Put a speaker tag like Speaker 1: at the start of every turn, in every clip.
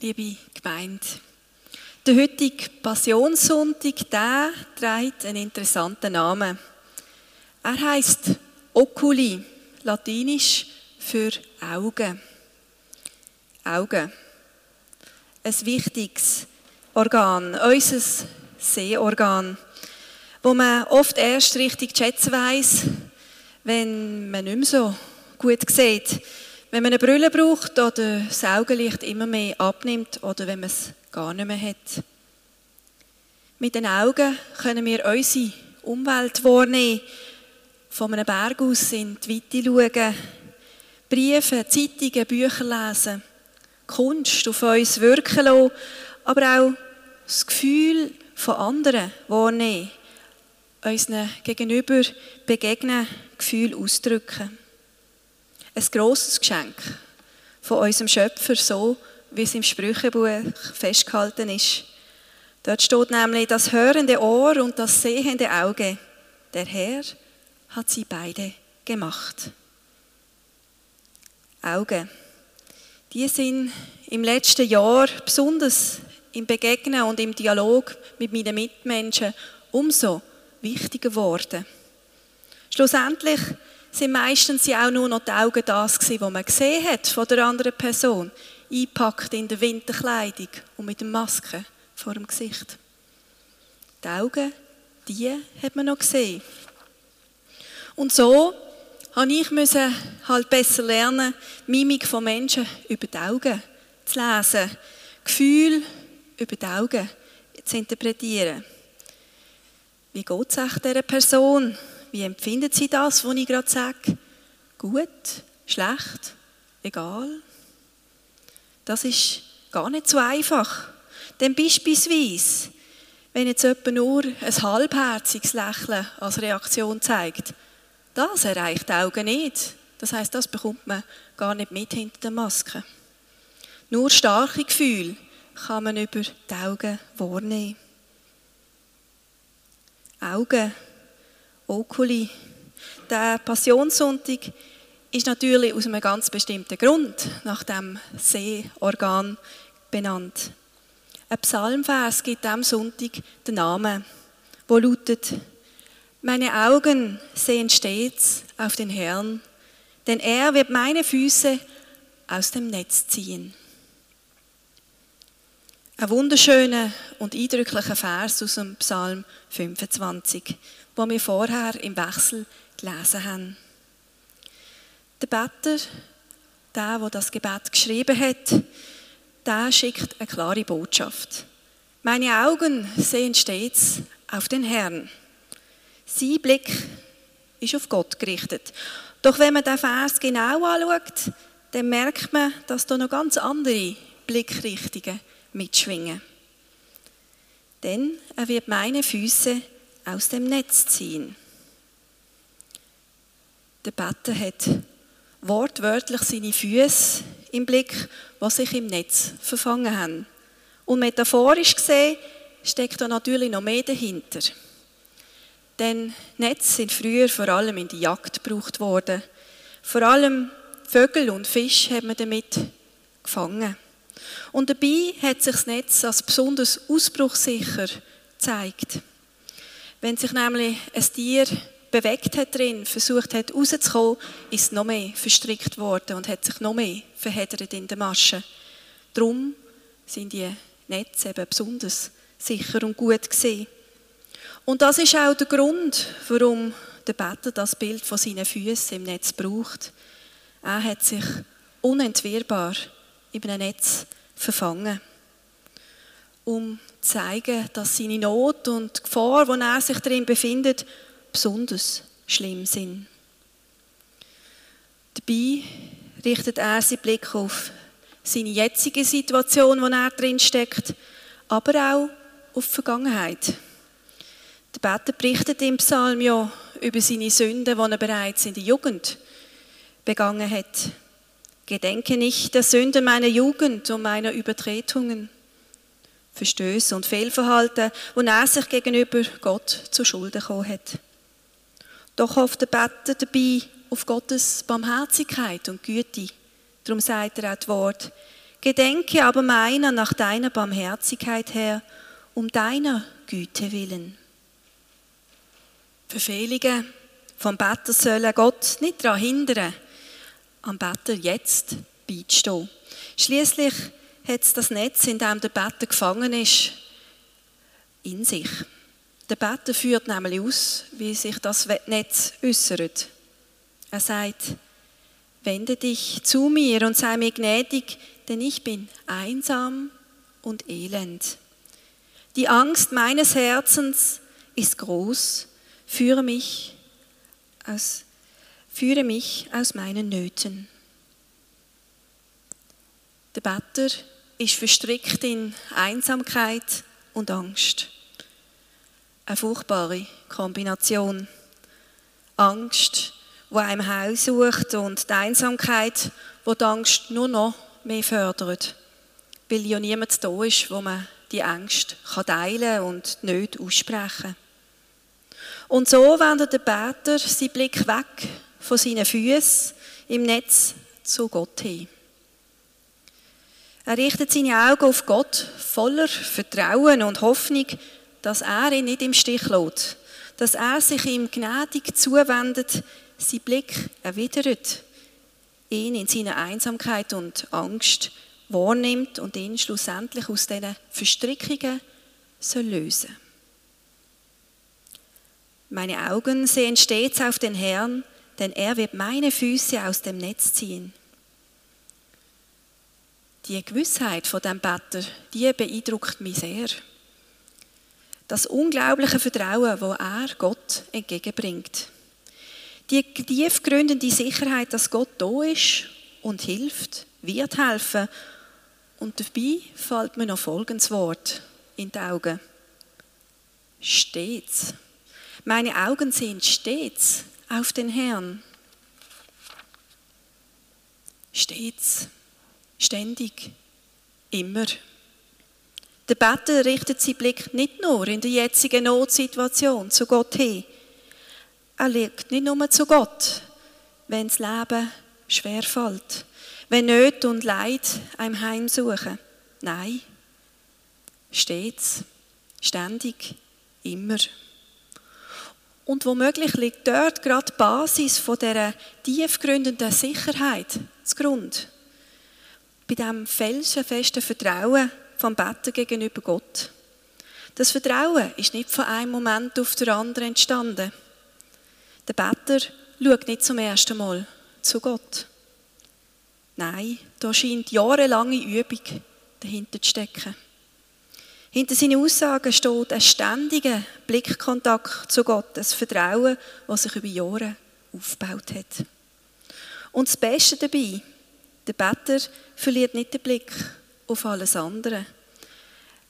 Speaker 1: liebe Gemeinde. Der heutige Passionssonntag, der trägt einen interessanten Namen. Er heißt Oculi, latinisch für Augen. Augen. Ein wichtiges Organ, unser Sehorgan, wo man oft erst richtig schätzen weiss, wenn man nicht mehr so gut sieht. Wenn man eine Brille braucht oder das Augenlicht immer mehr abnimmt oder wenn man es gar nicht mehr hat. Mit den Augen können wir unsere Umwelt wahrnehmen, von einem Berg aus in die Weite schauen, Briefe, Zeitungen, Bücher lesen, Kunst auf uns wirken lassen, aber auch das Gefühl von anderen wahrnehmen, unseren Gegenüber begegnen, Gefühl ausdrücken. Ein grosses Geschenk von unserem Schöpfer, so wie es im Sprüchebuch festgehalten ist. Dort steht nämlich das hörende Ohr und das sehende Auge. Der Herr hat sie beide gemacht. Augen. Die sind im letzten Jahr besonders im Begegnen und im Dialog mit meinen Mitmenschen umso wichtiger geworden. Schlussendlich sind meistens ja auch nur noch die Augen das gewesen, was man gesehen hat von der anderen Person, eingepackt in der Winterkleidung und mit der Maske vor dem Gesicht. Die Augen, die hat man noch gesehen. Und so habe ich müssen halt besser lernen, Mimik von Menschen über die Augen zu lesen, Gefühl über die Augen zu interpretieren. Wie geht es dieser Person? Wie empfindet sie das, was ich gerade sage? Gut, schlecht, egal? Das ist gar nicht so einfach. Denn beispielsweise, wenn jetzt jemand nur ein halbherziges Lächeln als Reaktion zeigt, das erreicht die Augen nicht. Das heißt, das bekommt man gar nicht mit hinter der Maske. Nur starke Gefühle kann man über die Augen wahrnehmen. Augen Oculi. Der Passionssonntag ist natürlich aus einem ganz bestimmten Grund nach dem Sehorgan benannt. Ein Psalmvers gibt dem Sonntag den Namen, wo lautet: Meine Augen sehen stets auf den Herrn, denn er wird meine Füße aus dem Netz ziehen. Ein wunderschöner und eindrücklicher Vers aus dem Psalm 25, wo wir vorher im Wechsel gelesen haben. Der Better, der, der das Gebet geschrieben hat, der schickt eine klare Botschaft. Meine Augen sehen stets auf den Herrn. Sein Blick ist auf Gott gerichtet. Doch wenn man den Vers genau anschaut, dann merkt man, dass da noch ganz andere Blickrichtungen mitschwingen. Denn er wird meine Füße aus dem Netz ziehen. Der Better hat wortwörtlich seine Füße im Blick, was sich im Netz verfangen haben. Und metaphorisch gesehen steckt da natürlich noch mehr dahinter. Denn Netze sind früher vor allem in die Jagd gebraucht worden. Vor allem Vögel und Fisch hat man damit gefangen. Und dabei hat sich das Netz als besonders ausbruchsicher gezeigt. Wenn sich nämlich ein Tier bewegt hat drin, versucht hat rauszukommen, ist noch mehr verstrickt worden und hat sich noch mehr verheddert in der Masche. Darum sind die Netze eben besonders sicher und gut gesehen. Und das ist auch der Grund, warum der Better das Bild von seinen Füßen im Netz braucht. Er hat sich unentwirrbar in einem Netz verfangen um zu zeigen, dass seine Not und die Gefahr, wo er sich darin befindet, besonders schlimm sind. Dabei richtet er seinen Blick auf seine jetzige Situation, wo er drin steckt, aber auch auf die Vergangenheit. Der Beter berichtet im Psalm ja über seine Sünden, die er bereits in der Jugend begangen hat. Gedenke nicht der Sünden meiner Jugend und meiner Übertretungen. Verstöße und Fehlverhalten, wo er sich gegenüber Gott zu Schulden gekommen hat. Doch hofft der Better dabei auf Gottes Barmherzigkeit und Güte. Darum sagt er auch das Wort, Gedenke aber meiner nach deiner Barmherzigkeit her, um deiner Güte willen. Verfehlungen vom Better sollen Gott nicht daran hindern, am Better jetzt beizustehen. Schließlich hat es das Netz, in dem der Better gefangen ist, in sich. Der Better führt nämlich aus, wie sich das Netz äußert. Er sagt, wende dich zu mir und sei mir gnädig, denn ich bin einsam und elend. Die Angst meines Herzens ist groß, führe mich aus, führe mich aus meinen Nöten. Der Better ist verstrickt in Einsamkeit und Angst. Eine furchtbare Kombination. Angst, wo einem heimsucht und die Einsamkeit, wo die Angst nur noch mehr fördert, weil ja niemand da ist, wo man die Angst teilen kann und nicht aussprechen. Und so wendet der Beter seinen Blick weg von seinen Füßen im Netz zu Gott hin. Er richtet seine Augen auf Gott voller Vertrauen und Hoffnung, dass er ihn nicht im Stich lässt, dass er sich ihm gnädig zuwendet, seinen Blick erwidert, ihn in seiner Einsamkeit und Angst wahrnimmt und ihn schlussendlich aus diesen Verstrickungen soll lösen Meine Augen sehen stets auf den Herrn, denn er wird meine Füße aus dem Netz ziehen. Die Gewissheit von dem Better, die beeindruckt mich sehr. Das unglaubliche Vertrauen, wo er Gott entgegenbringt. Die tiefgründende Sicherheit, dass Gott da ist und hilft, wird helfen. Und dabei fällt mir noch folgendes Wort in die Augen. Stets. Meine Augen sind stets auf den Herrn. Stets, ständig, immer. Der Better richtet seinen Blick nicht nur in der jetzigen Notsituation zu Gott hin, er legt nicht nur zu Gott, wenn das Leben schwer fällt, wenn Nöte und Leid einem heimsuchen. Nein, stets, ständig, immer. Und womöglich liegt dort gerade die Basis von dieser tiefgründenden Sicherheit zugrunde. Bei diesem felsenfesten Vertrauen vom Betten gegenüber Gott. Das Vertrauen ist nicht von einem Moment auf den anderen entstanden. Der Better schaut nicht zum ersten Mal zu Gott. Nein, da scheint jahrelange Übung dahinter zu stecken. Hinter seinen Aussagen steht ein ständiger Blickkontakt zu Gott, ein Vertrauen, das sich über Jahre aufgebaut hat. Und das Beste dabei, der Better verliert nicht den Blick auf alles andere.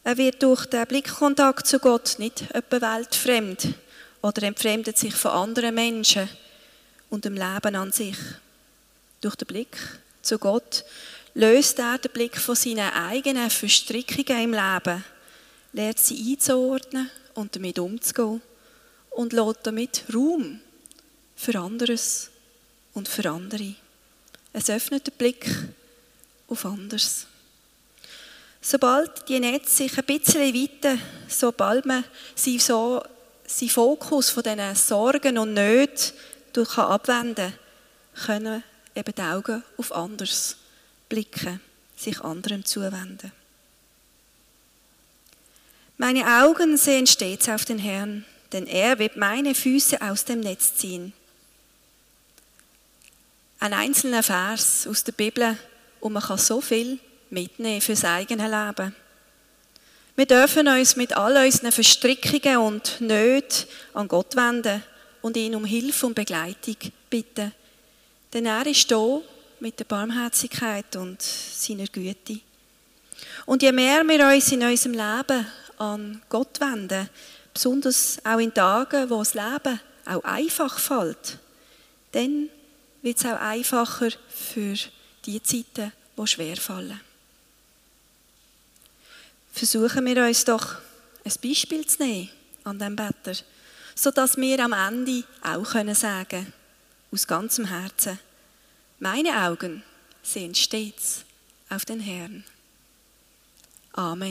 Speaker 1: Er wird durch den Blickkontakt zu Gott nicht etwa weltfremd, oder entfremdet sich von anderen Menschen und dem Leben an sich. Durch den Blick zu Gott löst er den Blick von seinen eigenen Verstrickungen im Leben, lernt sie einzuordnen und damit umzugehen und lässt damit Raum für anderes und für andere. Es öffnet den Blick auf anderes. Sobald die Netze sich ein bisschen weiten, sobald man sie so seinen Fokus von diesen Sorgen und Nöten durch abwenden kann, können eben die Augen auf anders blicken, sich anderem zuwenden. Meine Augen sehen stets auf den Herrn, denn er wird meine Füße aus dem Netz ziehen. Ein einzelner Vers aus der Bibel und man kann so viel mitnehmen fürs eigene Leben. Wir dürfen uns mit all unseren Verstrickungen und Nöten an Gott wenden und ihn um Hilfe und Begleitung bitten. Denn er ist da mit der Barmherzigkeit und seiner Güte. Und je mehr wir uns in unserem Leben an Gott wenden, besonders auch in Tagen, wo das Leben auch einfach fällt, dann wird es auch einfacher für die Zeiten, die schwer fallen versuchen wir uns doch ein Beispiel zu nehmen an dem Better, sodass wir am Ende auch können sagen, aus ganzem Herzen, meine Augen sehen stets auf den Herrn. Amen.